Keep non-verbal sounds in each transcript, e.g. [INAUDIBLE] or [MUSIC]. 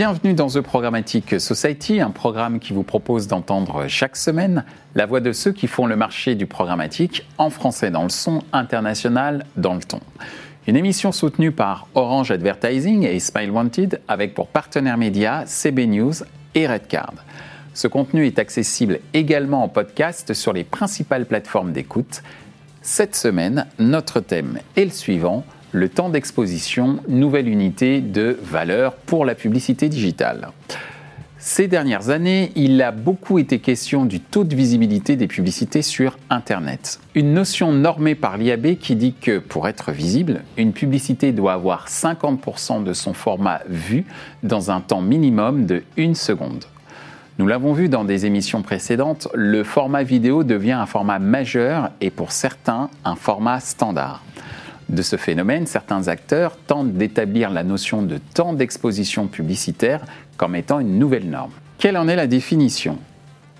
Bienvenue dans The Programmatic Society, un programme qui vous propose d'entendre chaque semaine la voix de ceux qui font le marché du programmatique en français dans le son, international dans le ton. Une émission soutenue par Orange Advertising et Smile Wanted avec pour partenaires médias CB News et Redcard. Ce contenu est accessible également en podcast sur les principales plateformes d'écoute. Cette semaine, notre thème est le suivant le temps d'exposition, nouvelle unité de valeur pour la publicité digitale. Ces dernières années, il a beaucoup été question du taux de visibilité des publicités sur Internet. Une notion normée par l'IAB qui dit que pour être visible, une publicité doit avoir 50% de son format vu dans un temps minimum de 1 seconde. Nous l'avons vu dans des émissions précédentes, le format vidéo devient un format majeur et pour certains un format standard de ce phénomène, certains acteurs tentent d'établir la notion de temps d'exposition publicitaire comme étant une nouvelle norme. Quelle en est la définition?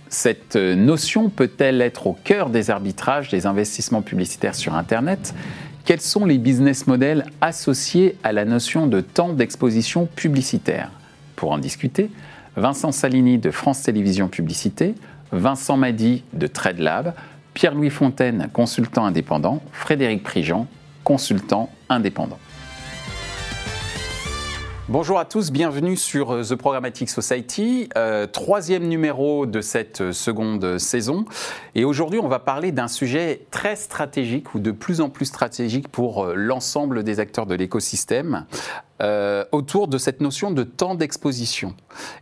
Cette notion peut-elle être au cœur des arbitrages des investissements publicitaires sur Internet? Quels sont les business models associés à la notion de temps d'exposition publicitaire? Pour en discuter, Vincent Salini de France Télévisions Publicité, Vincent Madi de TradeLab, Pierre-Louis Fontaine, consultant indépendant, Frédéric Prigent, consultant indépendant. Bonjour à tous, bienvenue sur euh, The Programmatic Society, euh, troisième numéro de cette euh, seconde saison. Et aujourd'hui, on va parler d'un sujet très stratégique ou de plus en plus stratégique pour l'ensemble des acteurs de l'écosystème, euh, autour de cette notion de temps d'exposition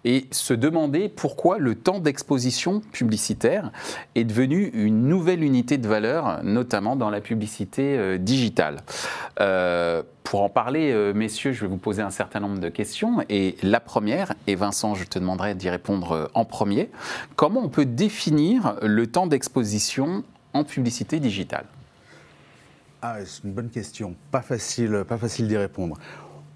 et se demander pourquoi le temps d'exposition publicitaire est devenu une nouvelle unité de valeur, notamment dans la publicité euh, digitale. Euh, pour en parler, messieurs, je vais vous poser un certain nombre de questions. Et la première, et Vincent, je te demanderai d'y répondre en premier, comment on peut définir le temps d'exposition en publicité digitale? Ah, c'est une bonne question. Pas facile, pas facile d'y répondre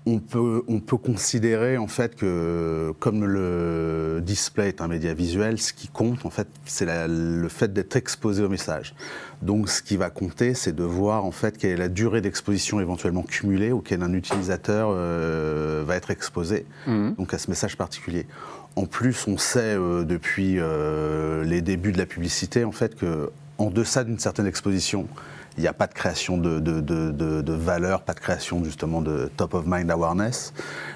on peut, on peut considérer en fait que comme le display est un média visuel, ce qui compte en fait, c'est le fait d'être exposé au message. Donc ce qui va compter, c'est de voir en fait quelle est la durée d'exposition éventuellement cumulée auquel un utilisateur euh, va être exposé mmh. donc à ce message particulier. En plus, on sait euh, depuis euh, les débuts de la publicité en fait que en deçà d'une certaine exposition, il n'y a pas de création de, de, de, valeur, pas de création justement de top of mind awareness,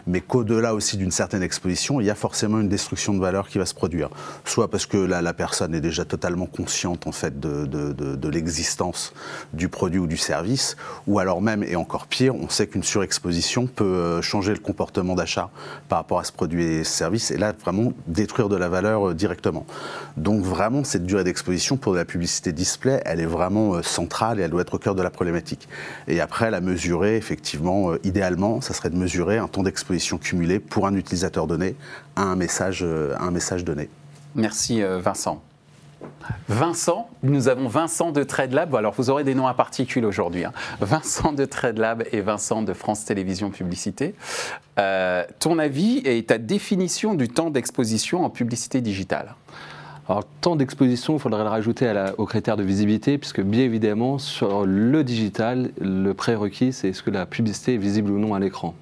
mais qu'au-delà aussi d'une certaine exposition, il y a forcément une destruction de valeur qui va se produire. Soit parce que la, personne est déjà totalement consciente en fait de, l'existence du produit ou du service, ou alors même, et encore pire, on sait qu'une surexposition peut euh, changer le comportement d'achat par rapport à ce produit et ce service, et là vraiment détruire de la valeur euh, directement. Donc vraiment, cette durée d'exposition pour de la publicité display, elle est vraiment euh, centrale elle doit être au cœur de la problématique. Et après, la mesurer, effectivement, euh, idéalement, ça serait de mesurer un temps d'exposition cumulé pour un utilisateur donné à un message, euh, un message donné. Merci euh, Vincent. Vincent, nous avons Vincent de TradeLab. Alors, vous aurez des noms à particules aujourd'hui. Hein. Vincent de TradeLab et Vincent de France Télévisions Publicité. ton avis et ta définition du temps d'exposition en publicité digitale alors, temps d'exposition, il faudrait le rajouter aux critères de visibilité, puisque bien évidemment, sur le digital, le prérequis, c'est est-ce que la publicité est visible ou non à l'écran.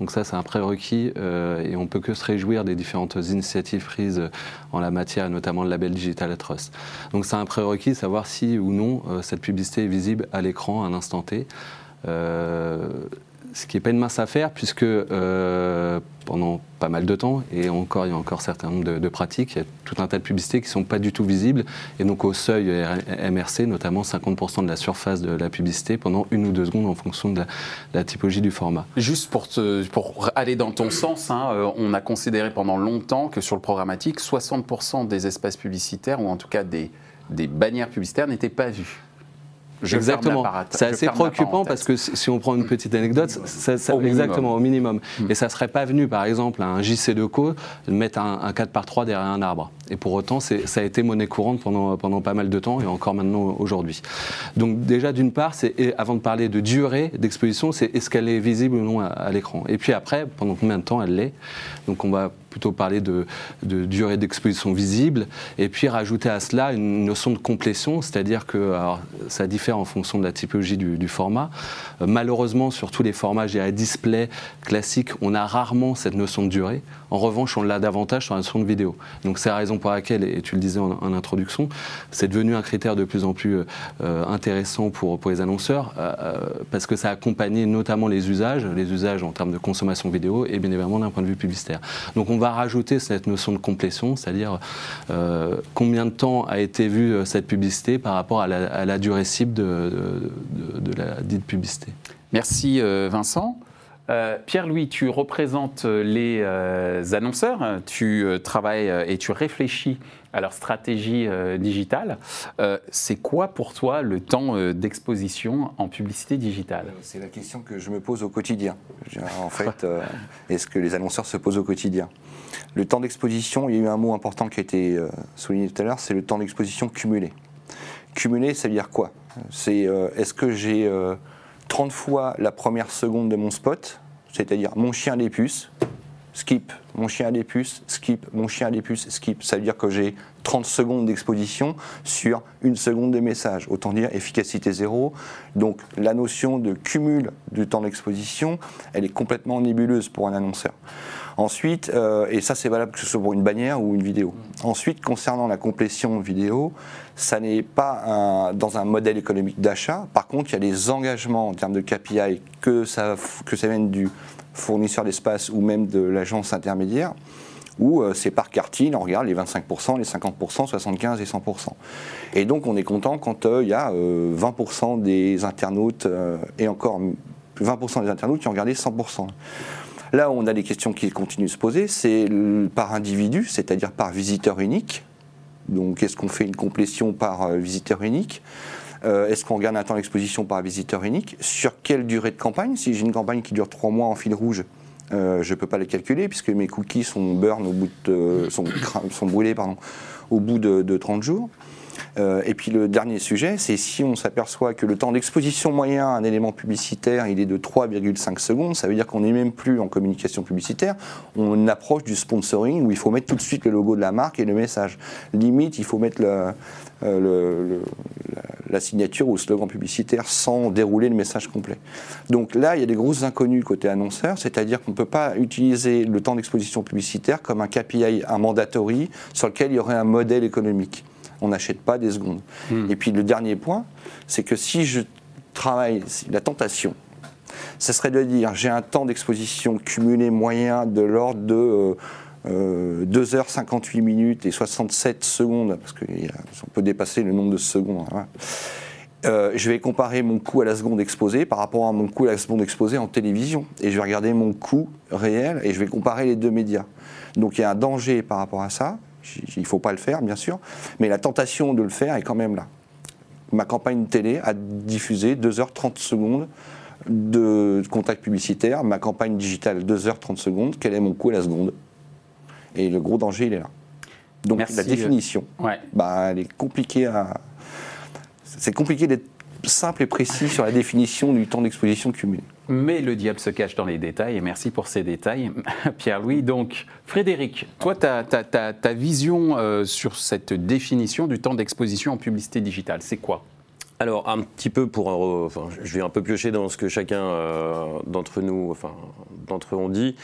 Donc ça, c'est un prérequis euh, et on peut que se réjouir des différentes initiatives prises en la matière, notamment le label Digital Trust. Donc c'est un prérequis, savoir si ou non euh, cette publicité est visible à l'écran à un instant T. Euh, ce qui n'est pas une mince affaire, puisque euh, pendant pas mal de temps, et encore, il y a encore un certain nombre de, pratiques, il y a tout un tas de publicités qui ne sont pas du tout visibles, et donc au seuil MRC, notamment 50% de la surface de la publicité pendant une ou deux secondes en fonction de la, typologie du format. Juste pour, aller dans ton sens, hein, euh, on a considéré pendant longtemps que sur le programmatique, 60% des espaces publicitaires, ou en tout cas des, des bannières publicitaires, n'étaient pas Exactement. C'est assez préoccupant parce que si on prend une petite anecdote, ça, exactement au minimum. Hmm. Et ça serait pas venu, par exemple, à un JC de co de mettre un, 4 par 3 derrière un arbre. Et pour autant, ça a été monnaie courante pendant, pendant pas mal de temps et encore maintenant aujourd'hui. Donc déjà, d'une part, c'est avant de parler de durée d'exposition, c'est est-ce qu'elle est visible ou non à, l'écran. Et puis après, pendant combien de temps elle l'est. Donc on va plutôt parler de, durée d'exposition visible, et puis rajouter à cela une notion de complétion, c'est-à-dire que ça diffère en fonction de la typologie du, format. Euh, malheureusement, sur tous les formats GA display classiques, on a rarement cette notion de durée. En revanche, on l'a davantage sur la notion de vidéo. Donc c'est la raison pour laquelle, et tu le disais en, introduction, c'est devenu un critère de plus en plus euh, intéressant pour, pour les annonceurs, parce que ça a accompagné notamment les usages, les usages en termes de consommation vidéo et bien évidemment d'un point de vue publicitaire. Donc on va rajouter cette notion de complétion, c'est-à-dire euh, combien de temps a été vue euh, cette publicité par rapport à la, durée cible de, la dite publicité? Merci euh, Vincent. Pierre-Louis, tu représentes les annonceurs, tu travailles et tu réfléchis à leur stratégie digitale. c'est quoi pour toi le temps d'exposition en publicité digitale? C'est la question que je me pose au quotidien. En fait, est-ce que les annonceurs se posent au quotidien? Le temps d'exposition, il y a eu un mot important qui a été euh, souligné tout à l'heure, c'est le temps d'exposition cumulé. Cumulé, ça veut dire quoi? C'est euh, est-ce que j'ai 30 euh, fois la première seconde de mon spot, c'est-à-dire mon chien des puces, skip, mon chien a des puces, skip, mon chien a des puces, skip. Ça veut dire que j'ai 30 secondes d'exposition sur une seconde de message. Autant dire efficacité zéro. Donc la notion de cumul du temps d'exposition, elle est complètement nébuleuse pour un annonceur. Ensuite, euh, et ça c'est valable que ce soit pour une bannière ou une vidéo. Ensuite, concernant la complétion vidéo, ça n'est pas dans un modèle économique d'achat. Par contre, il y a des engagements en termes de KPI, que ça, que ça vienne du fournisseur d'espace ou même de l'agence intermédiaire, où euh, c'est par quartile, on regarde les 25%, les 50%, 75% et 100%. Et donc on est content quand euh, il y a 20% des internautes, et encore 20% des internautes qui ont regardé 100%. Là on a des questions qui continuent de se poser, c'est par individu, c'est-à-dire par visiteur unique. Donc, est-ce qu'on fait une complétion par euh, visiteur unique? Euh, Est-ce qu'on regarde un temps d'exposition par visiteur unique Sur quelle durée de campagne Si j'ai une campagne qui dure trois mois en fil rouge, euh, je ne peux pas les calculer puisque mes cookies sont burn au bout de, sont, sont, brûlés au bout de, de 30 jours. Euh, et puis le dernier sujet, c'est si on s'aperçoit que le temps d'exposition moyen à un élément publicitaire, il est de 3,5 secondes, ça veut dire qu'on n'est même plus en communication publicitaire, on approche du sponsoring où il faut mettre tout de suite le logo de la marque et le message. Limite, il faut mettre euh, la, signature ou le slogan publicitaire sans dérouler le message complet. Donc là, il y a des grosses inconnues côté annonceur, c'est-à-dire qu'on ne peut pas utiliser le temps d'exposition publicitaire comme un KPI, un mandatory sur lequel il y aurait un modèle économique on n'achète pas des secondes. Hmm. Et puis le dernier point, c'est que si je travaille, la tentation, ce serait de dire j'ai un temps d'exposition cumulé moyen de l'ordre de 2h58 euh, minutes et 67 secondes, parce qu'on peut dépasser le nombre de secondes. Hein. Euh, je vais comparer mon coût à la seconde exposée par rapport à mon coût à la seconde exposée en télévision. Et je vais regarder mon coût réel et je vais comparer les deux médias. Donc il y a un danger par rapport à ça. Il ne faut pas le faire, bien sûr, mais la tentation de le faire est quand même là. Ma campagne télé a diffusé 2h30 secondes de contact publicitaire, ma campagne digitale 2h30 secondes, quel est mon coût à la seconde? Et le gros danger, il est là. Donc la définition, bah, elle est compliquée à. C'est compliqué d'être simple et précis sur la définition du temps d'exposition cumulé. Mais le diable se cache dans les détails, et merci pour ces détails, [LAUGHS] Pierre-Louis. Donc, Frédéric, toi, ta, vision euh, sur cette définition du temps d'exposition en publicité digitale, c'est quoi? Alors un petit peu pour, enfin, je vais un peu piocher dans ce que chacun euh, d'entre nous, enfin d'entre eux ont dit.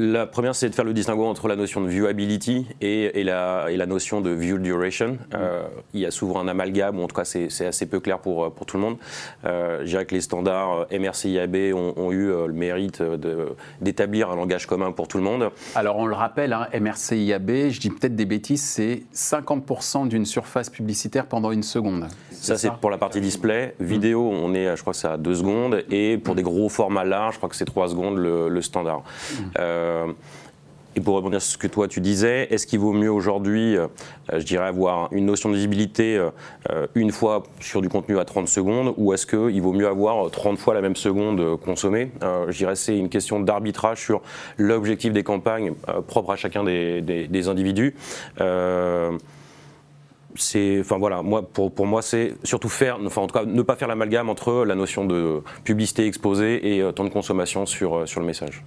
La première, c'est de faire le distinguo entre la notion de viewability et, la, et la, notion de view duration. Euh, il y a souvent un amalgame, ou en tout cas c'est assez peu clair pour, pour tout le monde. Euh, je dirais que les standards euh, MRC-IAB ont, ont, eu le mérite d'établir un langage commun pour tout le monde. Alors on le rappelle, hein, MRC-IAB, je dis peut-être des bêtises, c'est 50% d'une surface publicitaire pendant une seconde. Ça, c'est pour la partie display. Vidéo, on est, je crois que c'est à 2 secondes. Et pour des gros formats larges, je crois que c'est 3 secondes le, standard. Euh, et pour rebondir sur ce que toi tu disais, est-ce qu'il vaut mieux aujourd'hui, euh, je dirais, avoir une notion de visibilité euh, une fois sur du contenu à 30 secondes ou est-ce qu'il vaut mieux avoir 30 fois la même seconde consommée? Je dirais c'est une question d'arbitrage sur l'objectif des campagnes propres à chacun des, des individus c'est, enfin voilà, moi, pour, pour moi, c'est surtout faire, enfin en tout cas, ne pas faire l'amalgame entre la notion de publicité exposée et euh, temps de consommation sur, euh, sur le message.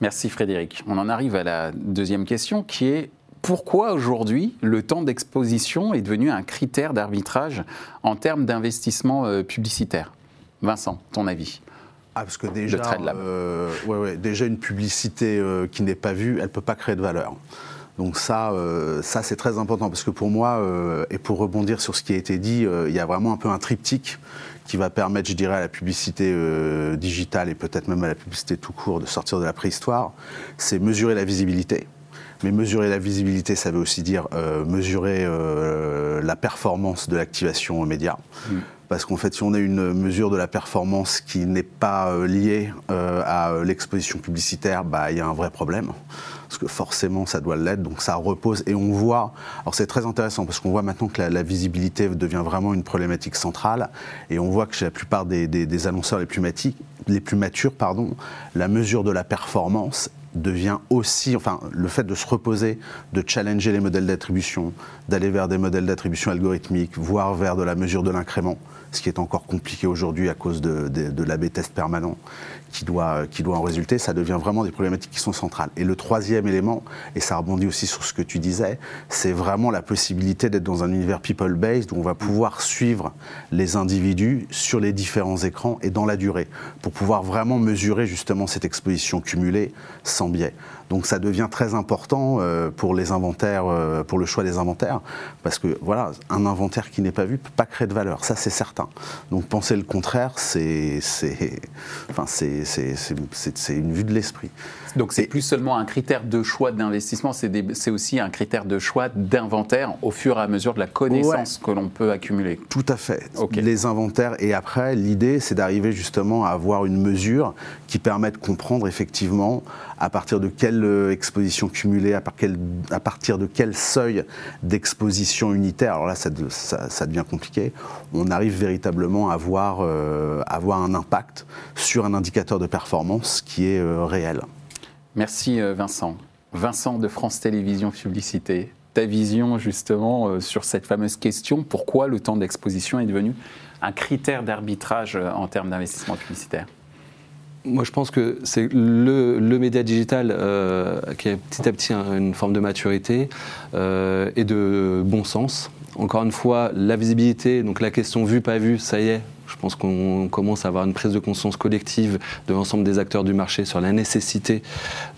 Merci Frédéric. On en arrive à la deuxième question qui est pourquoi aujourd'hui le temps d'exposition est devenu un critère d'arbitrage en termes d'investissement euh, publicitaire? Vincent, ton avis? Ah, parce que déjà, Trade Lab. euh, ouais, ouais, déjà une publicité euh, qui n'est pas vue, elle ne peut pas créer de valeur. Donc ça, euh, ça c'est très important parce que pour moi, euh, et pour rebondir sur ce qui a été dit, euh, il y a vraiment un peu un triptyque qui va permettre, je dirais, à la publicité digitale et peut-être même à la publicité tout court de sortir de la préhistoire. C'est mesurer la visibilité. Mais mesurer la visibilité, ça veut aussi dire mesurer la performance de l'activation aux médias. Parce qu'en fait, si on a une mesure de la performance qui n'est pas liée à l'exposition publicitaire, bah, il y a un vrai problème. Parce que forcément, ça doit l'être. Donc ça repose. Et on voit. Alors c'est très intéressant parce qu'on voit maintenant que la, visibilité devient vraiment une problématique centrale. Et on voit que chez la plupart des, annonceurs les plus, mati- les plus matures, pardon, la mesure de la performance devient aussi, enfin, le fait de se reposer, de challenger les modèles d'attribution, d'aller vers des modèles d'attribution algorithmiques, voire vers de la mesure de l'incrément, ce qui est encore compliqué aujourd'hui à cause de, de, l'AB test permanent qui doit, qui doit en résulter, ça devient vraiment des problématiques qui sont centrales. Et le troisième élément, et ça rebondit aussi sur ce que tu disais, c'est vraiment la possibilité d'être dans un univers people-based où on va pouvoir suivre les individus sur les différents écrans et dans la durée, pour pouvoir vraiment mesurer justement cette exposition cumulée sans biais. Donc ça devient très important euh, pour les inventaires, euh, pour le choix des inventaires, parce que voilà, un inventaire qui n'est pas vu peut pas créer de valeur, ça c'est certain. Donc penser le contraire, c'est, c'est, enfin c'est, c'est, c'est- c'est une vue de l'esprit. Donc c'est plus seulement un critère de choix d'investissement, c'est aussi un critère de choix d'inventaire au fur et à mesure de la connaissance que l'on peut accumuler. Tout à fait. Les inventaires. Et après, l'idée, c'est d'arriver justement à avoir une mesure qui permet de comprendre effectivement à partir de quelle euh, exposition cumulée, à, par quel- à partir de quel seuil d'exposition unitaire. Alors là, ça, de- ça- ça devient compliqué. On arrive véritablement à avoir, euh, avoir un impact sur un indicateur de performance qui est euh, réel. Merci euh, Vincent. Vincent de France Télévisions Publicité, ta vision justement euh, sur cette fameuse question, pourquoi le temps d'exposition est devenu un critère d'arbitrage euh, en termes d'investissement publicitaire? Moi, je pense que c'est le, média digital qui a petit à petit un- une forme de maturité et de bon sens. Encore une fois, la visibilité, donc la question vue, pas vue, ça y est. Je pense qu'on commence à avoir une prise de conscience collective de l'ensemble des acteurs du marché sur la nécessité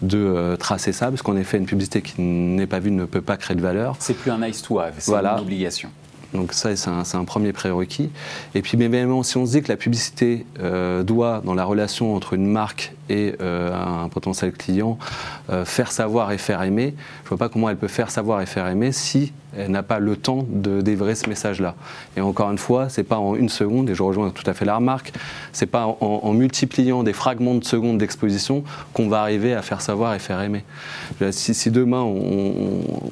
de euh, tracer ça, parce qu'en effet, une publicité qui n'est pas vue ne peut pas créer de valeur. C'est plus un nice to have, c'est Voilà. une obligation. Donc ça, c'est un, premier prérequis. Et puis, bien évidemment, si on se dit que la publicité euh, doit, dans la relation entre une marque et euh, un potentiel client, euh, faire savoir et faire aimer, je ne vois pas comment elle peut faire savoir et faire aimer si elle n'a pas le temps de délivrer ce message-là. Et encore une fois, c'est pas en une seconde, et je rejoins tout à fait la remarque, c'est pas en, multipliant des fragments de secondes d'exposition qu'on va arriver à faire savoir et faire aimer. Si, demain on-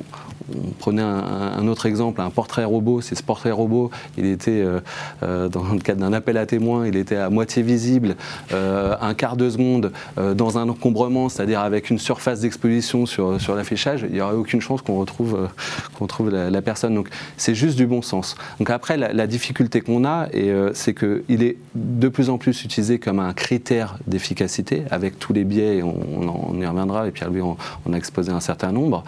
on prenait un, autre exemple, un portrait robot. Si ce portrait robot, il était euh, euh, dans le cadre d'un appel à témoins, il était à moitié visible, euh, un quart de seconde dans un encombrement, c'est-à-dire avec une surface d'exposition sur, l'affichage, il n'y aurait aucune chance qu'on retrouve, qu'on retrouve la, personne. Donc c'est juste du bon sens. Donc après, la, difficulté qu'on a, c'est qu'il est de plus en plus utilisé comme un critère d'efficacité, avec tous les biais, on, y reviendra, et Pierre-Louis en on a exposé un certain nombre.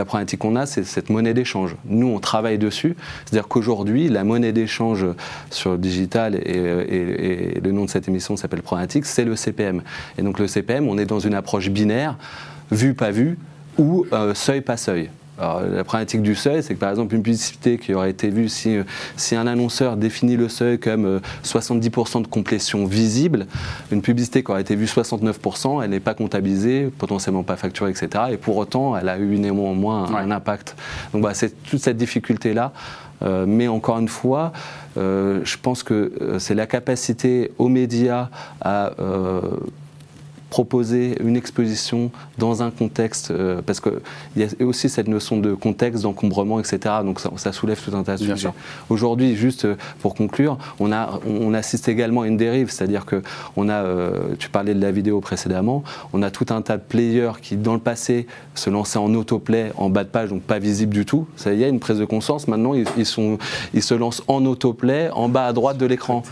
La problématique qu'on a, c'est cette monnaie d'échange. Nous, on travaille dessus. C'est-à-dire qu'aujourd'hui, la monnaie d'échange sur le digital, et, le nom de cette émission s'appelle Problématique, c'est le CPM. Et donc le CPM, on est dans une approche binaire, vu, pas vu, ou euh, seuil, pas seuil. Alors, la problématique du seuil, c'est que par exemple, une publicité qui aurait été vue, si, euh, si un annonceur définit le seuil comme euh, 70% de complétion visible, une publicité qui aurait été vue 69%, elle n'est pas comptabilisée, potentiellement pas facturée, etc. Et pour autant, elle a eu néanmoins un, Ouais. un impact. Donc voilà, c'est toute cette difficulté-là. Euh, mais encore une fois, euh, je pense que euh, c'est la capacité aux médias à euh, proposer une exposition dans un contexte, euh, parce qu'il y a aussi cette notion de contexte, d'encombrement, etc. Donc ça, ça soulève tout un tas de Bien sujets. Aujourd'hui, juste euh, pour conclure, on, a, on assiste également à une dérive, c'est-à-dire que on a, euh, tu parlais de la vidéo précédemment, on a tout un tas de players qui, dans le passé, se lançaient en autoplay, en bas de page, donc pas visible du tout. Ça y est, une prise de conscience. Maintenant, ils, ils sont, ils se lancent en autoplay, en bas à droite de l'écran.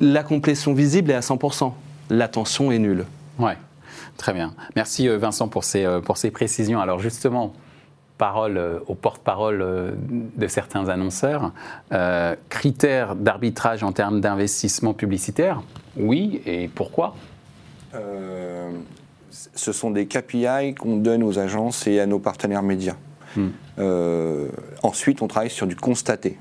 La complétion visible est à 100%. L'attention est nulle. Ouais. Très bien. Merci euh, Vincent pour ces, euh, pour ces précisions. Alors justement, parole euh, au porte-parole de certains annonceurs, critères d'arbitrage en termes d'investissement publicitaire, oui, et pourquoi? Ce sont des KPI qu'on donne aux agences et à nos partenaires médias. Hmm. ensuite, on travaille sur du constaté.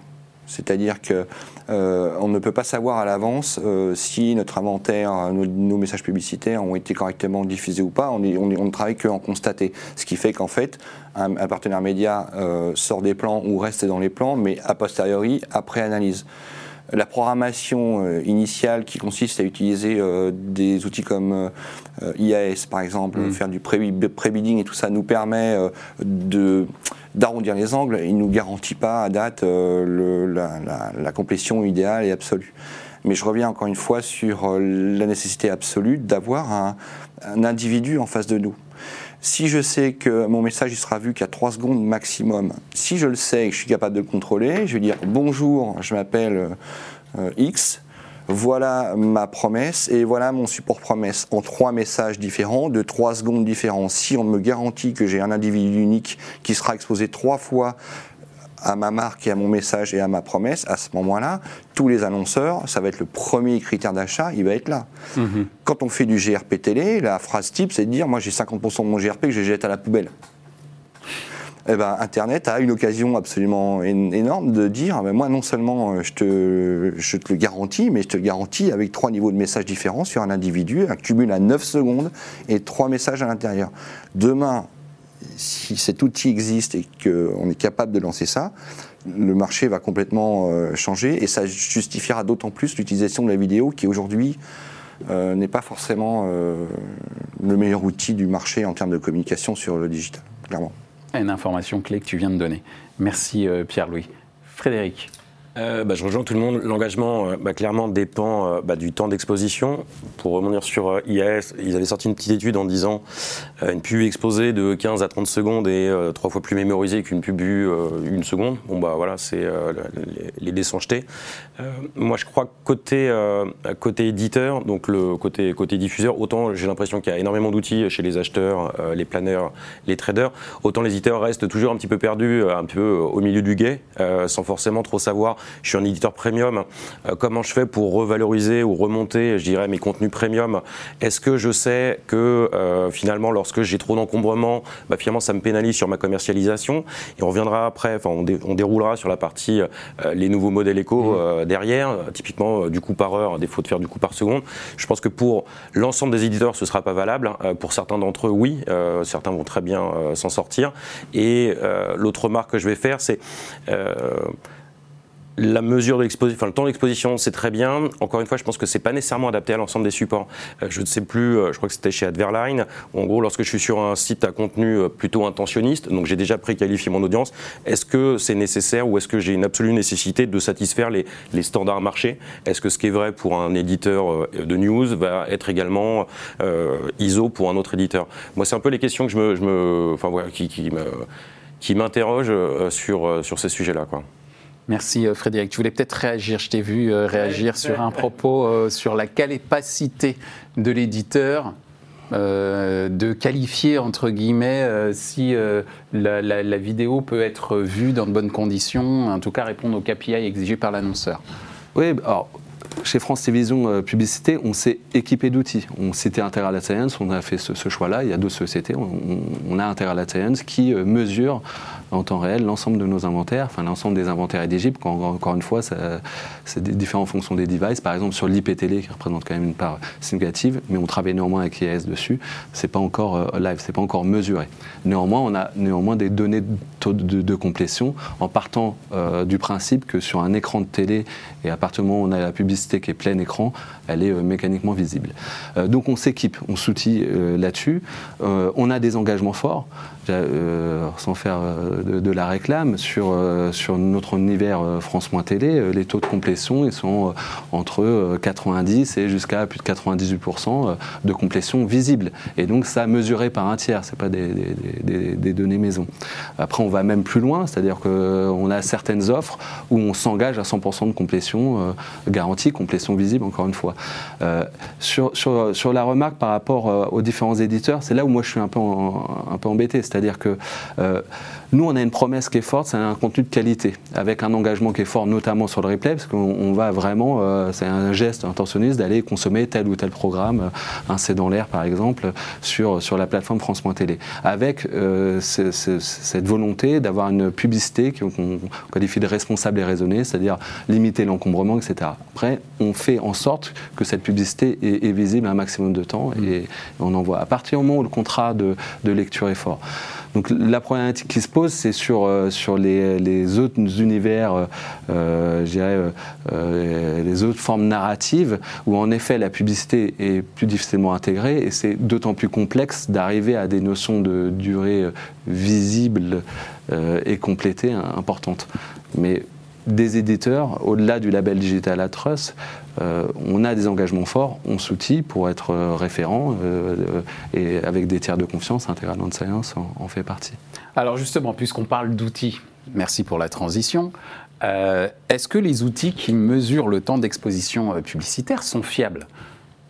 C'est-à-dire que euh, on ne peut pas savoir à l'avance euh, si notre inventaire, nos, messages publicitaires ont été correctement diffusés ou pas. On, ne travaille qu'en constater. Ce qui fait qu'en fait, un, partenaire média euh, sort des plans ou reste dans les plans, mais a posteriori, après analyse la programmation initiale qui consiste à utiliser des outils comme IAS par exemple, mm. faire du pré-bidding et tout ça nous permet de d'arrondir les angles, il ne nous garantit pas à date euh, la, complétion idéale et absolue. Mais je reviens encore une fois sur euh, la nécessité absolue d'avoir un, individu en face de nous. Si je sais que mon message il sera vu qu'à 3 secondes maximum, si je le sais et que je suis capable de le contrôler, je vais dire bonjour, je m'appelle euh, X, voilà ma promesse et voilà mon support promesse en trois messages différents, de trois secondes différents. Si on me garantit que j'ai un individu unique qui sera exposé trois fois à ma marque et à mon message et à ma promesse, à ce moment-là, tous les annonceurs, ça va être le premier critère d'achat, il va être là. Mhm. Quand on fait du GRP télé, la phrase type, c'est de dire, moi j'ai 50% de mon GRP que je jette à la poubelle eh ben, Internet a une occasion absolument énorme de dire, ben, moi non seulement euh, je te, je te le garantis, mais je te le garantis avec trois niveaux de messages différents sur un individu, un cumul à 9 secondes et trois messages à l'intérieur. Demain, si cet outil existe et qu'on est capable de lancer ça, le marché va complètement euh, changer et ça justifiera d'autant plus l'utilisation de la vidéo qui aujourd'hui euh, n'est pas forcément le meilleur outil du marché en termes de communication sur le digital, clairement. Une information clé que tu viens de donner. Merci euh, Pierre-Louis. Frédéric. Euh, bah, je rejoins tout le monde. L'engagement, euh, bah, clairement, dépend bah, du temps d'exposition. Pour revenir sur IAS, ils avaient sorti une petite étude en disant une pub exposée de 15 à 30 secondes et trois fois plus mémorisée qu'une pub une seconde. Bon, bah voilà, c'est les, dés sont jetés. moi, je crois que côté, côté éditeur, donc le côté, côté diffuseur, autant j'ai l'impression qu'il y a énormément d'outils chez les acheteurs, les planeurs, les traders, autant les éditeurs restent toujours un petit peu perdus, un peu au milieu du guet, sans forcément trop savoir je suis un éditeur premium, euh, comment je fais pour revaloriser ou remonter, je dirais, mes contenus premium? Est-ce que je sais que euh, finalement, lorsque j'ai trop d'encombrement, bah, finalement, ça me pénalise sur ma commercialisation Et on reviendra après, enfin, on, déroulera sur la partie euh, les nouveaux modèles éco mmh. derrière, typiquement du coup par heure, défaut de faire du coup par seconde. Je pense que pour l'ensemble des éditeurs, ce ne sera pas valable. pour certains d'entre eux, oui, certains vont très bien s'en sortir. Et l'autre remarque que je vais faire, c'est la mesure de l'exposition, le temps d'exposition, c'est très bien. Encore une fois, je pense que c'est pas nécessairement adapté à l'ensemble des supports. Euh, je ne sais plus, euh, je crois que c'était chez Adverline. en gros, lorsque je suis sur un site à contenu euh, plutôt intentionniste, donc j'ai déjà préqualifié mon audience, est-ce que c'est nécessaire ou est-ce que j'ai une absolue nécessité de satisfaire les, standards marchés? Est-ce que ce qui est vrai pour un éditeur de news va être également ISO pour un autre éditeur? Moi, c'est un peu les questions qui, qui sur, ces sujets-là. Merci euh, Frédéric. Tu voulais peut-être réagir, je t'ai vu euh, réagir sur un propos euh, sur la capacité de l'éditeur de qualifier entre guillemets si la, vidéo peut être vue dans de bonnes conditions, en tout cas répondre aux KPI exigés par l'annonceur. Oui, alors chez France Télévisions Publicité, on s'est équipé d'outils. On citait Interal Science, on a fait ce, choix-là. Il y a d'autres sociétés. On, on a Interal Science qui mesure en temps réel l'ensemble de nos inventaires, enfin l'ensemble des inventaires éligibles. encore une fois, c'est différent en fonction des devices. Par exemple, sur l'IP télé, qui représente quand même une part significative, mais on travaille néanmoins avec IAS dessus, c'est pas encore euh, live, c'est pas encore mesuré. Néanmoins, on a néanmoins des données de, de, complétion en partant euh, du principe que sur un écran de télé, et à partir du moment où on a la publicité qui est plein écran, elle est euh, mécaniquement visible. donc on s'équipe, on s'outille là-dessus. on a des engagements forts. Sans faire euh, de, la réclame, sur, euh, sur notre univers France-Télé, les taux de complétion ils sont entre 90 et jusqu'à plus de 98% de complétion visible. Et donc ça mesuré par un tiers, c'est pas des, des, données maison. Après on va même plus loin, c'est-à-dire qu'on a certaines offres où on s'engage à 100% de complétion garantie complétion visible, encore une fois. Euh, sur, sur, sur, la remarque par rapport euh, aux différents éditeurs, c'est là où moi je suis un peu, un peu embêté. C'est-à-dire que euh, nous, on a une promesse qui est forte, c'est un contenu de qualité, avec un engagement qui est fort, notamment sur le replay, parce qu'on va vraiment, euh, c'est un geste intentionniste d'aller consommer tel ou tel programme, euh, un C'est dans l'air par exemple, sur, sur la plateforme France.télé, avec euh, cette volonté d'avoir une publicité qu'on qualifie de responsable et raisonnée, c'est-à-dire limiter l'encombrement, etc. Après, on fait en sorte que cette publicité est, visible un maximum de temps et, on en voit. À partir du moment où le contrat de, de lecture est fort. Donc la problématique qui se pose, c'est sur, euh, sur les, autres univers, euh, euh les autres formes narratives, où en effet la publicité est plus difficilement intégrée, et c'est d'autant plus complexe d'arriver à des notions de durée visible et complétée importantes. Mais des éditeurs, au-delà du label Digital Atroce, euh, on a des engagements forts, on s'outille pour être euh, référent euh, et avec des tiers de confiance, Integral Science en, fait partie. Alors justement, puisqu'on parle d'outils, merci pour la transition. Est-ce que les outils qui mesurent le temps d'exposition publicitaire sont fiables?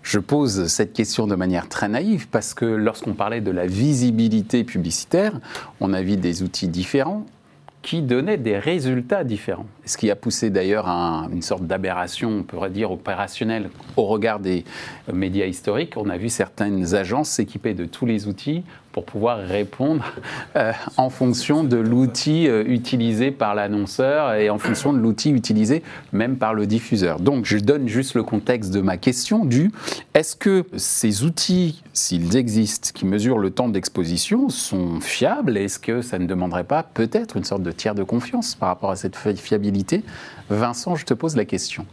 Je pose cette question de manière très naïve parce que lorsqu'on parlait de la visibilité publicitaire, on a vu des outils différents qui donnait des résultats différents. Ce qui a poussé d'ailleurs à une sorte d'aberration, on pourrait dire, opérationnelle au regard des médias historiques. On a vu certaines agences s'équiper de tous les outils pour pouvoir répondre euh, en fonction de l'outil euh, utilisé par l'annonceur et en fonction de l'outil utilisé même par le diffuseur. Donc je donne juste le contexte de ma question du est-ce que ces outils, s'ils existent, qui mesurent le temps d'exposition, sont fiables Est-ce que ça ne demanderait pas peut-être une sorte de tiers de confiance par rapport à cette fiabilité? Vincent, je te pose la question.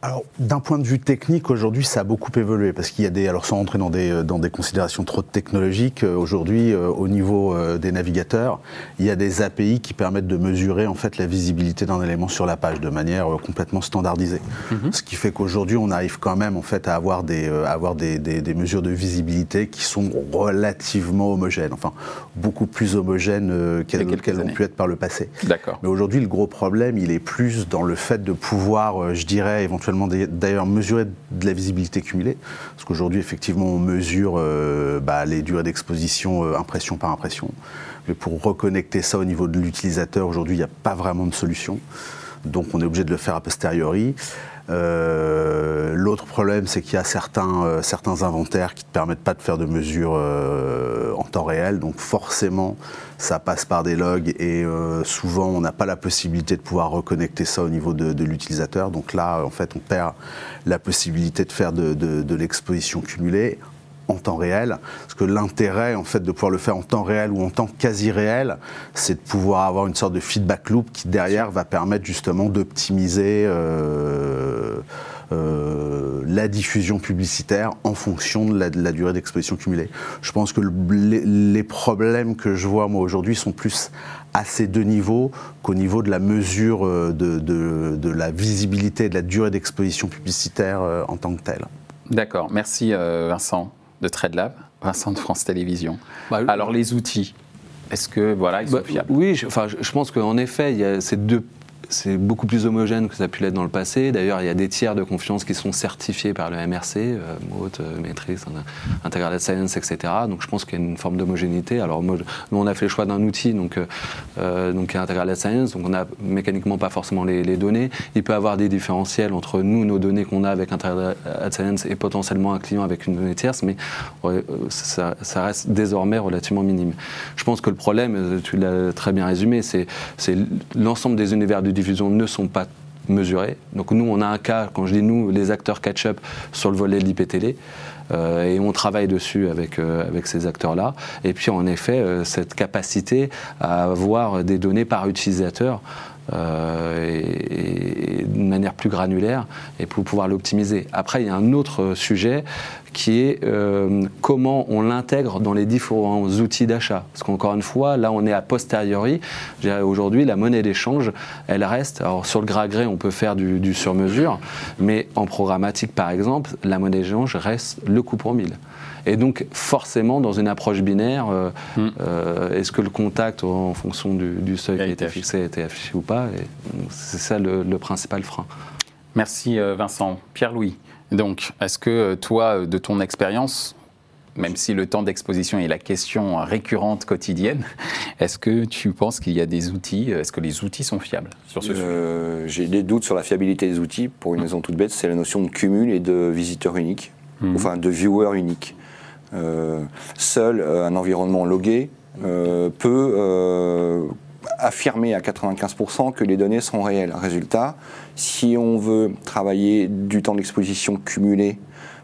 Alors, d'un point de vue technique, aujourd'hui, ça a beaucoup évolué parce qu'il y a des, alors sans rentrer dans des, dans des considérations trop technologiques, euh, aujourd'hui, euh, au niveau euh, des navigateurs, il y a des API qui permettent de mesurer en fait la visibilité d'un élément sur la page de manière complètement standardisée. Mhm. Ce qui fait qu'aujourd'hui, on arrive quand même en fait à avoir des, avoir des, des, des, mesures de visibilité qui sont relativement homogènes, enfin beaucoup plus homogènes qu'elles ont pu être par le passé. D'accord. Mais aujourd'hui, le gros problème, il est plus dans le fait de pouvoir, je dirais, éventuellement d'ailleurs mesurer de la visibilité cumulée, parce qu'aujourd'hui effectivement on mesure euh, bah, les durées d'exposition euh, impression par impression, mais pour reconnecter ça au niveau de l'utilisateur aujourd'hui il n'y a pas vraiment de solution, donc on est obligé de le faire a posteriori. Euh, l'autre problème, c'est qu'il y a certains, certains inventaires qui ne te permettent pas de faire de mesures en temps réel. Donc forcément, ça passe par des logs et euh, souvent on n'a pas la possibilité de pouvoir reconnecter ça au niveau de, l'utilisateur. Donc là, en fait, on perd la possibilité de faire de, l'exposition cumulée en temps réel. Parce que l'intérêt, en fait, de pouvoir le faire en temps réel ou en temps quasi réel, c'est de pouvoir avoir une sorte de feedback loop qui derrière va permettre justement d'optimiser. Euh, euh, la diffusion publicitaire en fonction de la, durée d'exposition cumulée. Je pense que les, problèmes que je vois moi aujourd'hui sont plus à ces deux niveaux qu'au niveau de la mesure euh, de, la visibilité et de la durée d'exposition publicitaire en tant que telle. D'accord, merci Vincent de TradeLab, Vincent de France Télévisions. Bah, Alors les outils, est-ce que voilà, ils sont bah, fiables? Oui, je, enfin, je pense qu'en effet, il y a ces deux c'est beaucoup plus homogène que ça a pu l'être dans le passé. D'ailleurs, il y a des tiers de confiance qui sont certifiés par le MRC, euh, MOT, euh, Matrix, Integral Science, etc. Donc je pense qu'il y a une forme d'homogénéité. Alors nous, on a fait le choix d'un outil, donc, euh, donc Integral Science, donc on n'a mécaniquement pas forcément les, données. Il peut y avoir des différentiels entre nous, nos données qu'on a avec Integral Science et potentiellement un client avec une donnée tierce, mais ça, ça, reste désormais relativement minime. Je pense que le problème, tu l'as très bien résumé, c'est l'ensemble des univers du diffusion ne sont pas mesurés. Donc nous, on a un cas, quand je dis nous, les acteurs catch-up sur le volet de l'IPTV. Euh, et on travaille dessus avec, euh, avec ces acteurs-là. Et puis en effet, euh, cette capacité à avoir des données par utilisateur euh, et, d'une manière plus granulaire et pour pouvoir l'optimiser. Après, il y a un autre sujet qui est euh, comment on l'intègre dans les différents outils d'achat. Parce qu'encore une fois, là, on est à posteriori. Aujourd'hui, la monnaie d'échange, elle reste. Alors, sur le gré, on peut faire du, du sur-mesure, mais en programmatique, par exemple, la monnaie d'échange reste le coût pour mille. Et donc, forcément, dans une approche binaire, euh, hmm. euh, est-ce que le contact, en fonction du, seuil qui a été fixé, a été affiché ou pas C'est ça le, principal frein. Merci euh, Vincent. Pierre-Louis, donc est-ce que toi, de ton expérience, même si le temps d'exposition est la question récurrente quotidienne, [LAUGHS] est-ce que tu penses qu'il y a des outils, est-ce que les outils sont fiables sur ce sujet? J'ai des doutes sur la fiabilité des outils pour une raison toute bête, c'est la notion de cumul et de visiteur unique, Mhm. enfin de viewer unique. Euh, seul euh, un environnement logué euh, peut affirmer à 95% que les données sont réelles. Résultat, si on veut travailler du temps d'exposition cumulé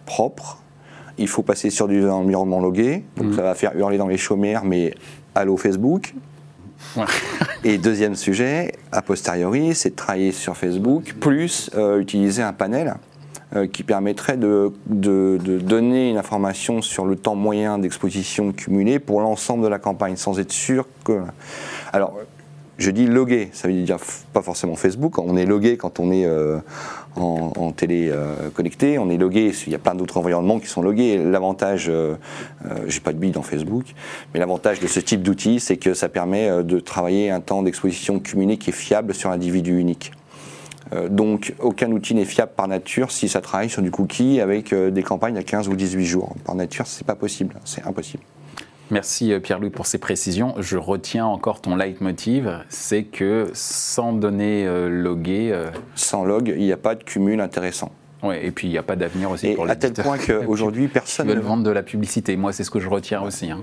propre, il faut passer sur du environnement logué, donc Mhm. ça va faire hurler dans les chaumières, mais allô Facebook, Ouais. et deuxième sujet, a posteriori, c'est de travailler sur Facebook, plus euh, utiliser un panel qui permettrait de, donner une information sur le temps moyen d'exposition cumulé pour l'ensemble de la campagne, sans être sûr que... Alors, je dis logué, ça veut dire pas forcément Facebook, on est logué quand on est euh, en, en télé euh, connecté, on est logué, il y a plein d'autres environnements qui sont logués. L'avantage, euh, euh, j'ai pas de bille dans Facebook, mais l'avantage de ce type d'outil, c'est que ça permet euh, de travailler un temps d'exposition cumulé qui est fiable sur un individu unique. Euh, donc aucun outil n'est fiable par nature si ça travaille sur du cookie avec euh, des campagnes à 15 ou 18 jours. Par nature, c'est pas possible, c'est impossible. Merci euh, Pierre-Louis pour ces précisions. Je retiens encore ton leitmotiv, c'est que sans données euh, loguées, euh, Sans log, il n'y a pas de cumul intéressant. ouais, et puis il n'y a pas d'avenir aussi Et pour à tel point qu'aujourd'hui, [LAUGHS] Ils personne veulent ne vendre de la publicité. Moi, c'est ce que je retiens aussi. hein.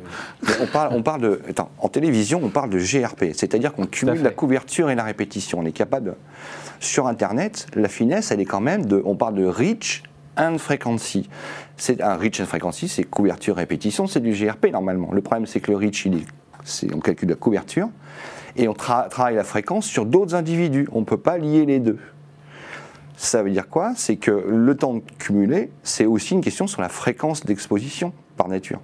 On parle, on parle de. Attends, en télévision, on parle de GRP, c'est-à-dire qu'on cumule la couverture et la répétition. On est capable. de- Sur Internet, la finesse, elle est quand même de. On parle de reach and frequency. C'est un reach and frequency, c'est couverture répétition, c'est du GRP normalement. Le problème, c'est que le reach, il est, on calcule la couverture et on tra- travaille la fréquence sur d'autres individus. On ne peut pas lier les deux. Ça veut dire quoi? C'est que le temps cumulé, c'est aussi une question sur la fréquence d'exposition par nature.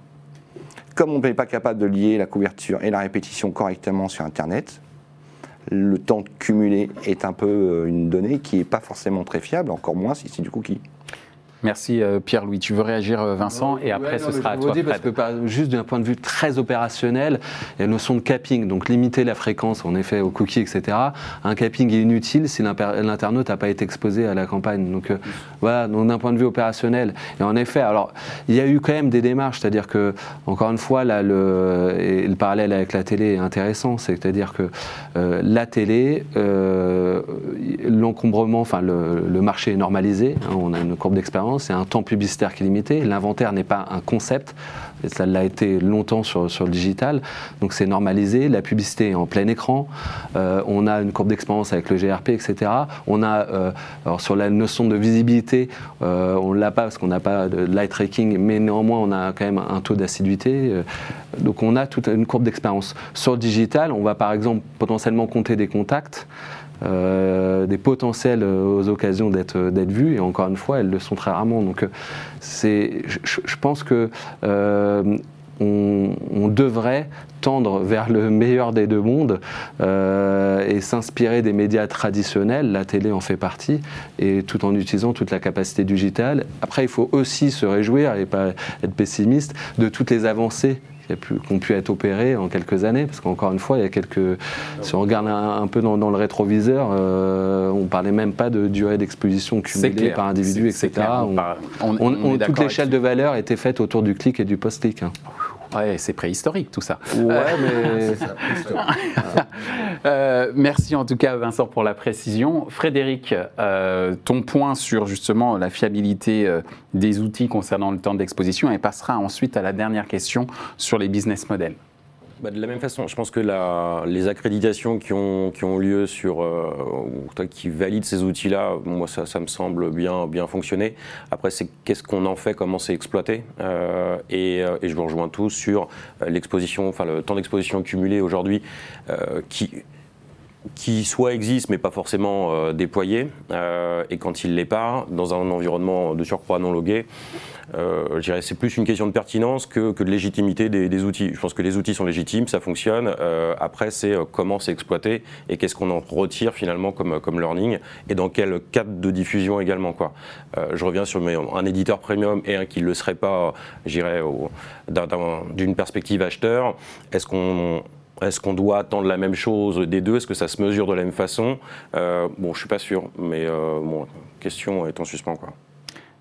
Comme on n'est pas capable de lier la couverture et la répétition correctement sur Internet, le temps cumulé est un peu euh, une donnée qui n'est pas forcément très fiable, encore moins si c'est du cookie. Merci euh, Pierre-Louis. Tu veux réagir euh, Vincent et après Ouais, ce non, sera à toi dis parce que Fred. juste d'un point de vue très opérationnel, il y a la notion de capping, donc limiter la fréquence en effet aux cookies, etc. Un capping est inutile si l'internaute n'a pas été exposé à la campagne. Donc euh, voilà, donc d'un point de vue opérationnel. Et en effet, alors il y a eu quand même des démarches, c'est-à-dire que encore une fois là, le, et le parallèle avec la télé est intéressant, c'est-à-dire que euh, la télé, euh, l'encombrement, enfin le, le marché est normalisé, hein, on a une courbe d'expérience, c'est un temps publicitaire qui est limité, l'inventaire n'est pas un concept, et ça l'a été longtemps sur, le digital, donc c'est normalisé, la publicité est en plein écran, euh, on a une courbe d'expérience avec le GRP, etc. On a, euh, alors sur la notion de visibilité, euh, on ne l'a pas parce qu'on n'a pas de light tracking, mais néanmoins on a quand même un taux d'assiduité, donc on a toute une courbe d'expérience. Sur le digital, on va par exemple potentiellement compter des contacts, euh, des potentiels euh, aux occasions d'être d'être vues. Et encore une fois elles le sont très rarement. Donc euh, je, je- pense que euh, on, devrait tendre vers le meilleur des deux mondes euh, et s'inspirer des médias traditionnels, la télé en fait partie, et tout en utilisant toute la capacité digitale. Après, il faut aussi se réjouir et pas être pessimiste de toutes les avancées qui, a pu- qui ont pu être opérées en quelques années, parce qu'encore une fois, il y a quelques. Si on regarde un, un peu dans, dans le rétroviseur, euh, on parlait même pas de durée d'exposition cumulée clair. par individu, etc. On toute l'échelle de valeur était faite autour du clic et du post-clic. hein. Ouais, c'est préhistorique tout ça. Ouais, mais [LAUGHS] [LAUGHS] Euh, merci en tout cas Vincent pour la précision. Frédéric, euh, ton point sur justement la fiabilité euh, des outils concernant le temps d'exposition et passera ensuite à la dernière question sur les business models. Bah, de la même façon, je pense que les accréditations qui ont, lieu sur, euh, qui valident ces outils-là, moi ça, me semble bien, fonctionner. Après, c'est qu'est-ce qu'on en fait, comment c'est exploité. Euh, et, euh, et je vous rejoins tous sur l'exposition, enfin le temps d'exposition cumulé aujourd'hui, qui qui soit existe mais pas forcément euh, déployé, euh, et quand il l'est pas, dans un environnement de surcroît non logué, euh, c'est plus une question de pertinence que, que de légitimité des, outils. Je pense que les outils sont légitimes, ça fonctionne. Euh, après, c'est euh, comment c'est exploité et qu'est-ce qu'on en retire finalement comme, comme learning et dans quel cadre de diffusion également. Quoi. Je reviens sur un éditeur premium et un qui ne le serait pas, j'irais, d'une perspective acheteur. Est-ce qu'on Est-ce qu'on doit attendre la même chose des deux? Est-ce que ça se mesure de la même façon? Euh, Bon, je suis pas sûr, mais euh, bon, question est en suspens. Quoi.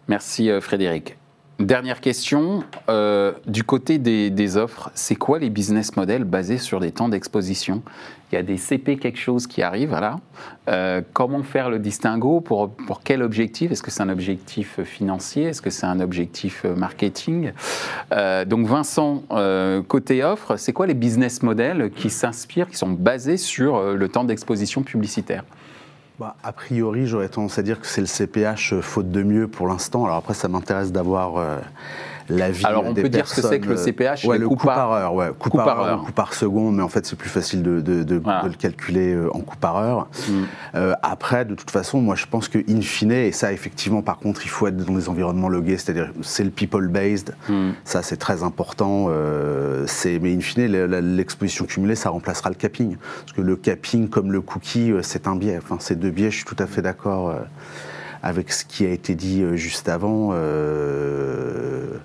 Merci euh, Frédéric. Dernière question, euh, du côté des, offres, c'est quoi les business models basés sur des temps d'exposition? Il y a des CP quelque chose qui arrive, voilà. Euh, comment faire le distinguo pour, pour quel objectif? Est-ce que c'est un objectif financier? Est-ce que c'est un objectif marketing? Euh, Donc Vincent, côté offre, c'est quoi les business models qui s'inspirent, qui sont basés sur le temps d'exposition publicitaire? Bah, a priori, j'aurais tendance à dire que c'est le CPH euh, faute de mieux pour l'instant. Alors après, ça m'intéresse d'avoir euh, Alors, on des peut dire ce que c'est que le CPH, ouais, le coût coût par- par heure, ouais, coût, coût par, par heure, heure. coût par seconde, mais en fait, c'est plus facile de, de- de- Voilà. de le calculer euh, en coût par heure. Mm. Euh, après, de toute façon, moi, je pense que in fine, et ça, effectivement, par contre, il faut être dans des environnements logués, c'est-à-dire c'est le people-based. Mm. Ça, c'est très important. euh, c'est- mais in fine, l'exposition cumulée, ça remplacera le capping. Parce que le capping, comme le cookie, c'est un biais. Enfin, ces deux biais, je suis tout à fait d'accord avec ce qui a été dit euh, juste avant. Euh,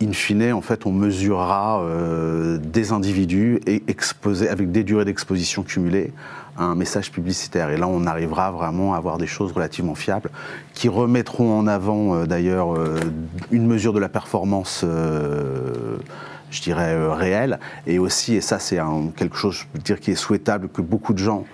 in fine, en fait, on mesurera euh, des individus exposés avec des durées d'exposition cumulées à un message publicitaire. Et là, on arrivera vraiment à avoir des choses relativement fiables qui remettront en avant, d'ailleurs, une mesure de la performance. je dirais réelle et aussi et ça c'est quelque chose je peux dire qui est souhaitable que beaucoup de gens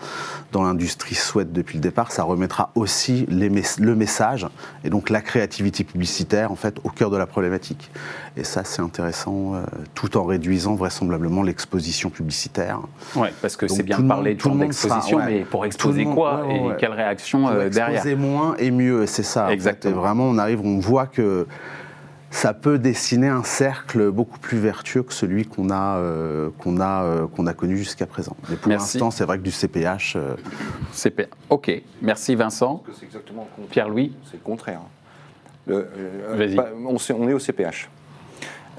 dans l'industrie souhaitent depuis le départ ça remettra aussi les mes- le message et donc la créativité publicitaire en fait au cœur de la problématique et ça c'est intéressant euh, tout en réduisant vraisemblablement l'exposition publicitaire Ouais, parce que c'est bien de le parler de tout d'exposition, ouais. mais pour exposer monde- quoi ouais, ouais, et quelle réaction Pour euh, derrière exposer moins et mieux, c'est ça. en fait. Exactement. Et vraiment, on arrive, on voit que ça peut dessiner un cercle beaucoup plus vertueux que celui qu'on a, euh, qu'on a, euh, qu'on a connu jusqu'à présent. Mais pour l'instant, c'est vrai que du CPH, euh, CP. Ok, merci Vincent. Parce que c'est exactement le contraire. Pierre-Louis C'est le contraire. Le- euh, Vas-y. pas- on, est au CPH.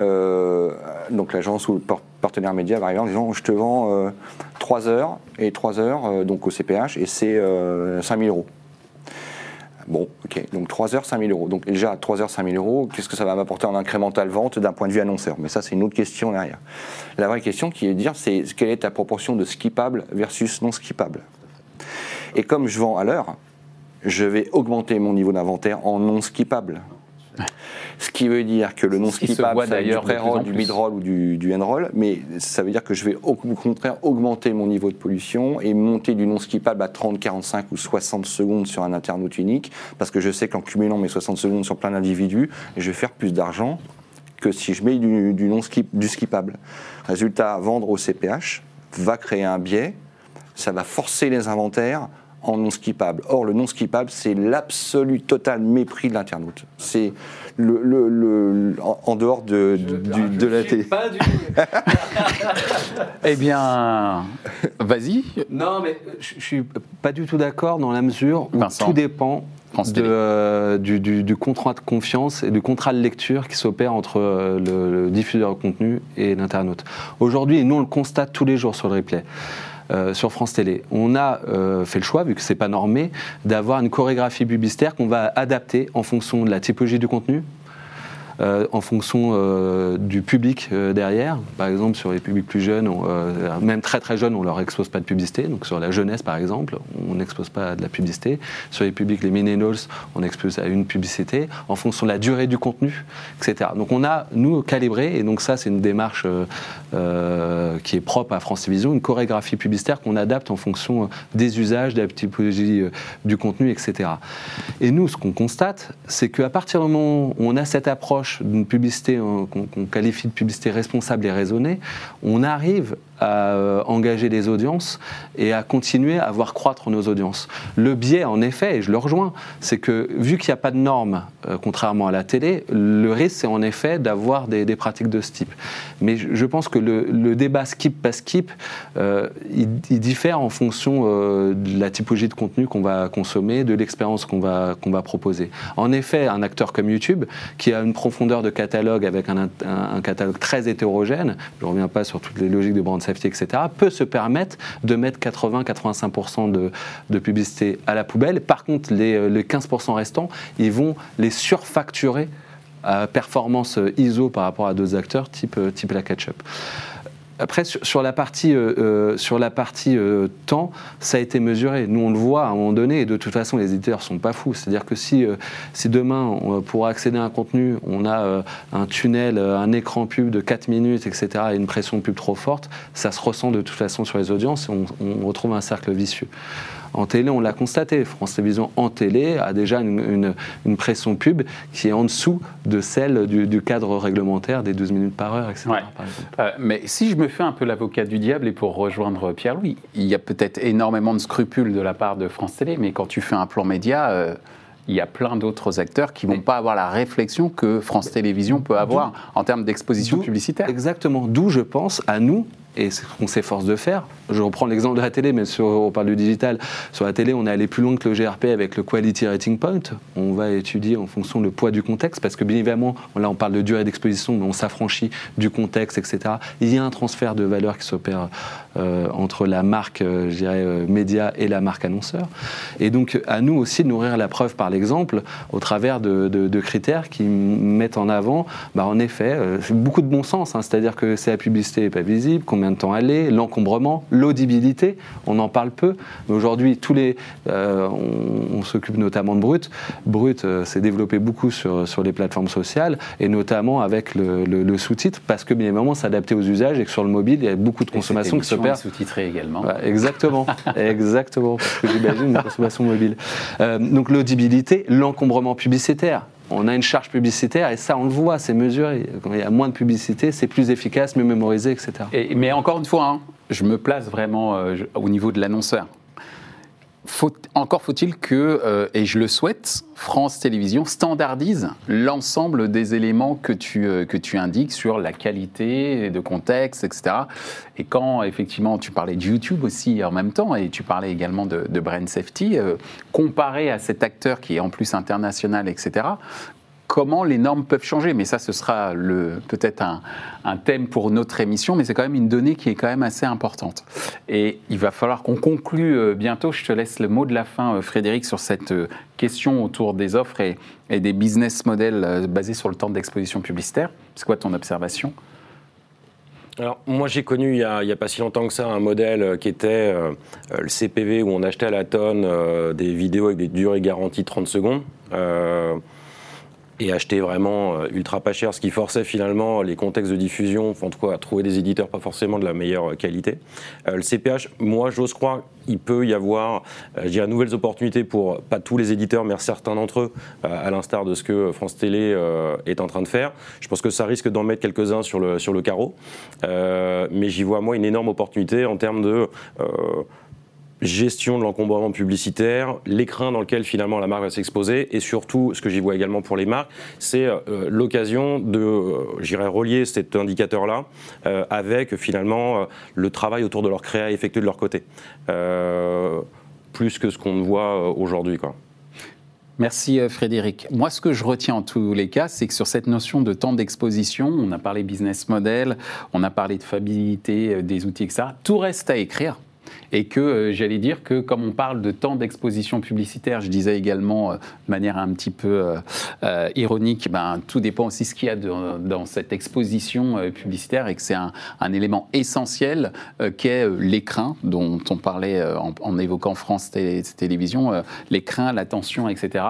Euh, donc l'agence ou le par- partenaire média va arriver en disant je te vends 3 heures et 3 heures euh, donc au CPH et c'est euh, 5000 euros. Bon, ok, donc 3 heures, 5000 euros. Donc déjà, 3 heures, 5000 euros, qu'est-ce que ça va m'apporter en incrémental vente d'un point de vue annonceur? Mais ça, c'est une autre question derrière. La vraie question qui est de dire, c'est quelle est ta proportion de skippable versus non skippable? Et comme je vends à l'heure, je vais augmenter mon niveau d'inventaire en non skippable. Ce qui veut dire que le non skippable, être du pré-roll, du mid-roll ou du, du end-roll, mais ça veut dire que je vais au contraire augmenter mon niveau de pollution et monter du non skippable à 30, 45 ou 60 secondes sur un internaute unique, parce que je sais qu'en cumulant mes 60 secondes sur plein d'individus, je vais faire plus d'argent que si je mets du, du non skip, du skippable. Résultat, vendre au CPH va créer un biais, ça va forcer les inventaires en non skippable. Or, le non skippable, c'est l'absolu total mépris de l'internaute. C'est le, le- le- en, en dehors de, du- de la télé. Pas du [LAUGHS] Eh bien, vas-y. Non, mais je, je suis pas du tout d'accord dans la mesure où Vincent. tout dépend de, euh, du, du- du contrat de confiance et du contrat de lecture qui s'opère entre euh, le, le diffuseur de contenu et l'internaute. Aujourd'hui, et nous on le constate tous les jours sur le replay. Euh, sur France Télé, on a euh, fait le choix, vu que c'est pas normé, d'avoir une chorégraphie publicitaire qu'on va adapter en fonction de la typologie du contenu, euh, en fonction du public derrière. Par exemple, sur les publics plus jeunes, même très très jeunes, on leur expose pas de publicité. Donc sur la jeunesse, par exemple, on n'expose pas de la publicité. Sur les publics, les millennials, on expose à une publicité en fonction de la durée du contenu, etc. Donc on a, nous, calibré, et donc ça, c'est une démarche euh, qui est propre à France Télévisions, une chorégraphie publicitaire qu'on adapte en fonction euh, des usages, de la typologie euh, du contenu, etc. Et nous, ce qu'on constate, c'est qu'à partir du moment où on a cette approche d'une publicité qu'on qualifie de publicité responsable et raisonnée, on arrive à euh, engager les audiences et à continuer à voir croître nos audiences. Le biais, en effet, et je le rejoins, c'est que vu qu'il n'y a pas de normes, euh, contrairement à la télé, le risque, c'est en effet d'avoir des, des pratiques de ce type. Mais je, pense que le, débat skip pas skip, euh, il, diffère en fonction de la typologie de contenu qu'on va consommer, de l'expérience qu'on va, qu'on va proposer. En effet, un acteur comme YouTube, qui a une profondeur de catalogue avec un catalogue très hétérogène, je ne reviens pas sur toutes les logiques de brand peut se permettre de mettre 80-85% de, de publicité à la poubelle. Par contre, les, euh, les 15% restants, ils vont les surfacturer à performance ISO par rapport à d'autres acteurs type, euh, type la Ketchup. Après, sur, la partie, euh, euh, sur la partie euh, temps, ça a été mesuré. Nous, on le voit à un moment donné, et de toute façon, les éditeurs sont pas fous. C'est-à-dire que si, si demain, on- pour accéder à un contenu, on a un tunnel, un écran pub de 4 minutes, etc., et une pression pub trop forte, ça se ressent de toute façon sur les audiences, et on retrouve un cercle vicieux. En télé, on l'a constaté. France Télévisions en télé a déjà une, une- une pression pub qui est en dessous de celle du, du cadre réglementaire des 12 minutes par heure, etc. Ouais. par exemple. Euh, mais si je me fais un peu l'avocat du diable et pour rejoindre Pierre-Louis, il y a peut-être énormément de scrupules de la part de France Télé, mais quand tu fais un plan média, euh, il y a plein d'autres acteurs qui vont pas avoir la réflexion que France Télévisions peut avoir en termes d'exposition publicitaire. Exactement. D'où je pense à nous, et c'est ce qu'on s'efforce de faire. Je reprends l'exemple de la télé, mais on parle du digital. Sur la télé, on est allé plus loin que le GRP avec le Quality Rating Point. On va étudier en fonction du poids du contexte, parce que bien évidemment, là on parle de durée d'exposition, mais on s'affranchit du contexte, etc. Il y a un transfert de valeur qui s'opère euh, entre la marque, euh, je dirais, euh, média et la marque annonceur. Et donc, à nous aussi de nourrir la preuve par l'exemple au travers de, critères qui mettent en avant, bah, en effet, beaucoup de bon sens. hein. C'est-à-dire que c'est la publicité n'est pas visible, combien de temps est, l'encombrement, l'audibilité, on en parle peu. Mais aujourd'hui, tous les, euh, on, on s'occupe notamment de Brut. Brut euh, s'est développé beaucoup sur, sur les plateformes sociales et notamment avec le, le- le sous-titre parce que bien évidemment, s'adapter aux usages et que sur le mobile, il y a beaucoup de consommation qui s'opère. sous-titré également. Ouais, exactement, [LAUGHS] exactement, parce que j'imagine une consommation mobile. Euh, donc l'audibilité, l'encombrement publicitaire. On a une charge publicitaire et ça, on le voit, c'est mesuré. Quand il y a moins de publicité, c'est plus efficace, mieux mémorisé, etc. Et- mais encore une fois, hein, je me place vraiment euh, au niveau de l'annonceur. Faut, encore faut-il que, euh, et je le souhaite, France Télévisions standardise l'ensemble des éléments que tu, euh, que tu indiques sur la qualité de contexte, etc. Et quand effectivement tu parlais de YouTube aussi en même temps, et tu parlais également de, de Brand Safety, euh, comparé à cet acteur qui est en plus international, etc., comment les normes peuvent changer. Mais ça, ce sera peut-être un, thème pour notre émission, mais c'est quand même une donnée qui est quand même assez importante. Et il va falloir qu'on conclue euh, bientôt. Je te laisse le mot de la fin, euh, Frédéric, sur cette euh, question autour des offres et, des business models basés sur le temps d'exposition publicitaire. C'est quoi ton observation? Alors, moi, j'ai connu il n'y a, pas si longtemps que ça un modèle qui était le CPV où on achetait à la tonne des vidéos avec des durées garanties 30 secondes. Et acheter vraiment euh, ultra pas cher, ce qui forçait finalement les contextes de diffusion, en tout cas à trouver des éditeurs pas forcément de la meilleure euh, qualité. Euh, le CPH, moi j'ose croire, il peut y avoir euh, je dirais, nouvelles opportunités pour pas tous les éditeurs, mais certains d'entre eux, euh, à l'instar de ce que France Télé euh, est en train de faire. Je pense que ça risque d'en mettre quelques-uns sur le, sur le carreau, Euh, mais j'y vois moi une énorme opportunité en termes de... gestion de l'encombrement publicitaire, l'écran dans lequel finalement la marque va s'exposer, et surtout, ce que j'y vois également pour les marques, c'est euh, l'occasion de, euh, j'irais relier cet indicateur-là euh, avec finalement le travail autour de leur créa effectué de leur côté, plus que ce qu'on voit aujourd'hui, quoi. Merci Frédéric. Moi, ce que je retiens en tous les cas, c'est que sur cette notion de temps d'exposition, on a parlé business model, on a parlé de fiabilité des outils, etc. Tout reste à écrire. Et que euh, j'allais dire que comme on parle de temps d'exposition publicitaire, je disais également euh, de manière un petit peu euh, ironique, ben, tout dépend aussi ce qu'il y a de- dans cette exposition publicitaire et que c'est un, élément essentiel qu'est l'écran dont on parlait en, évoquant France Télé- Télévisions, l'écran, l'attention, etc.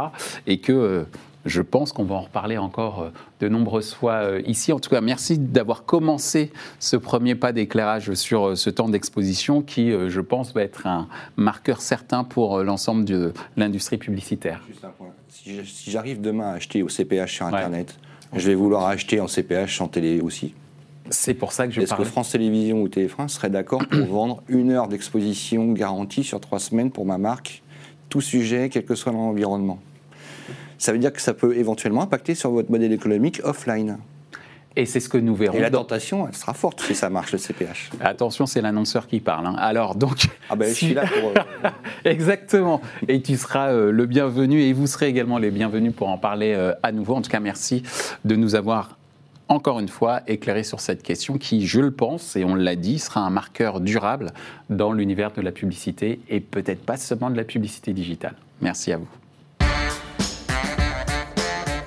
Et que je pense qu'on va en reparler encore euh, de nombreuses fois euh, ici. En tout cas, merci d'avoir commencé ce premier pas d'éclairage sur euh, ce temps d'exposition qui, je pense, va être un marqueur certain pour l'ensemble de l'industrie publicitaire. Juste un point. Si j'arrive demain à acheter au CPH sur Ouais. Internet, je vais vouloir acheter en CPH en télé aussi. C'est pour ça que je Est-ce que. France Télévisions ou TF1 seraient d'accord pour [CLEARS THROAT] vendre une heure d'exposition garantie sur trois semaines pour ma marque, tout sujet, quel que soit l'environnement Ça veut dire que ça peut éventuellement impacter sur votre modèle économique offline. Et c'est ce que nous verrons. Et la tentation, elle sera forte si ça marche le CPH. Attention, c'est l'annonceur qui parle. hein. Alors, donc. Ah ben je si- suis là pour... euh, [LAUGHS] Exactement. Et tu seras euh, le bienvenu et vous serez également les bienvenus pour en parler euh, à nouveau. En tout cas, merci de nous avoir encore une fois éclairé sur cette question qui, je le pense, et on l'a dit, sera un marqueur durable dans l'univers de la publicité et peut-être pas seulement de la publicité digitale. Merci à vous.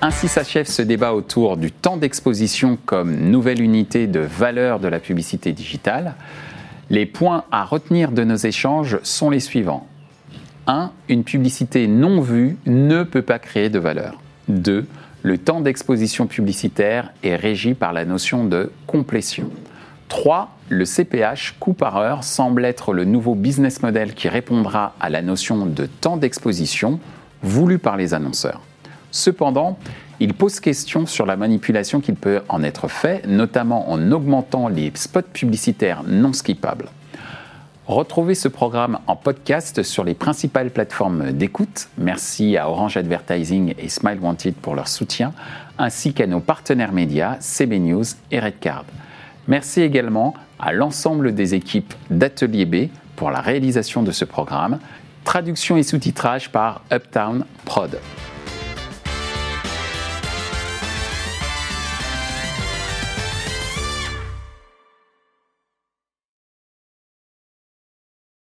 Ainsi s'achève ce débat autour du temps d'exposition comme nouvelle unité de valeur de la publicité digitale. Les points à retenir de nos échanges sont les suivants. 1. Une publicité non vue ne peut pas créer de valeur. 2. Le temps d'exposition publicitaire est régi par la notion de complétion. 3. Le CPH, coût par heure, semble être le nouveau business model qui répondra à la notion de temps d'exposition voulu par les annonceurs. Cependant, il pose question sur la manipulation qu'il peut en être fait, notamment en augmentant les spots publicitaires non skippables. Retrouvez ce programme en podcast sur les principales plateformes d'écoute. Merci à Orange Advertising et Smile Wanted pour leur soutien, ainsi qu'à nos partenaires médias CB News et Redcard. Merci également à l'ensemble des équipes d'Atelier B pour la réalisation de ce programme. Traduction et sous-titrage par Uptown Prod.